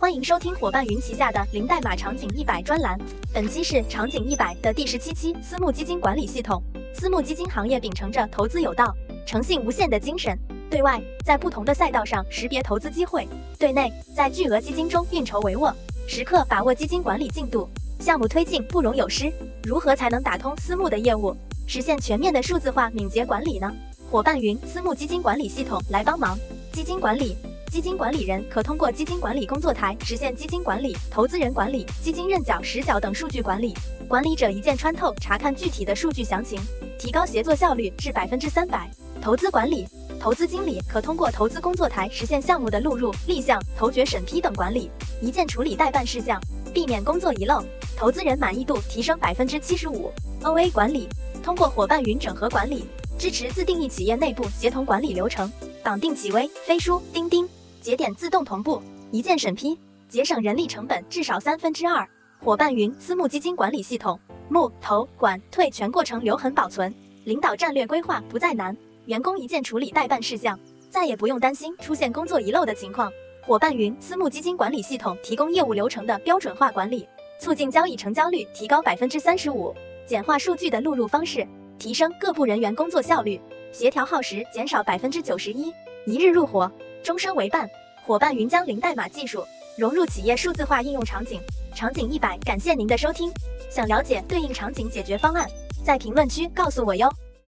欢迎收听伙伴云旗下的零代码场景一百专栏。本期是场景一百的第十七期私募基金管理系统。私募基金行业秉承着投资有道、诚信无限的精神，对外在不同的赛道上识别投资机会，对内在巨额基金中运筹帷幄，时刻把握基金管理进度，项目推进不容有失。如何才能打通私募的业务，实现全面的数字化敏捷管理呢？伙伴云私募基金管理系统来帮忙。基金管理。基金管理人可通过基金管理工作台实现基金管理、投资人管理、基金认缴实缴等数据管理。管理者一键穿透查看具体的数据详情，提高协作效率至百分之三百。投资管理，投资经理可通过投资工作台实现项目的录入、立项、投决审批等管理，一键处理代办事项，避免工作遗漏。投资人满意度提升百分之七十五。OA 管理，通过伙伴云整合管理，支持自定义企业内部协同管理流程，绑定企微、飞书、钉钉。节点自动同步，一键审批，节省人力成本至少三分之二。伙伴云私募基金管理系统，募、投、管、退全过程留痕保存，领导战略规划不再难，员工一键处理待办事项，再也不用担心出现工作遗漏的情况。伙伴云私募基金管理系统提供业务流程的标准化管理，促进交易成交率提高百分之三十五，简化数据的录入方式，提升各部人员工作效率，协调耗时减少百分之九十一，一日入伙。终身为伴，伙伴云将零代码技术融入企业数字化应用场景。场景一百，感谢您的收听。想了解对应场景解决方案，在评论区告诉我哟。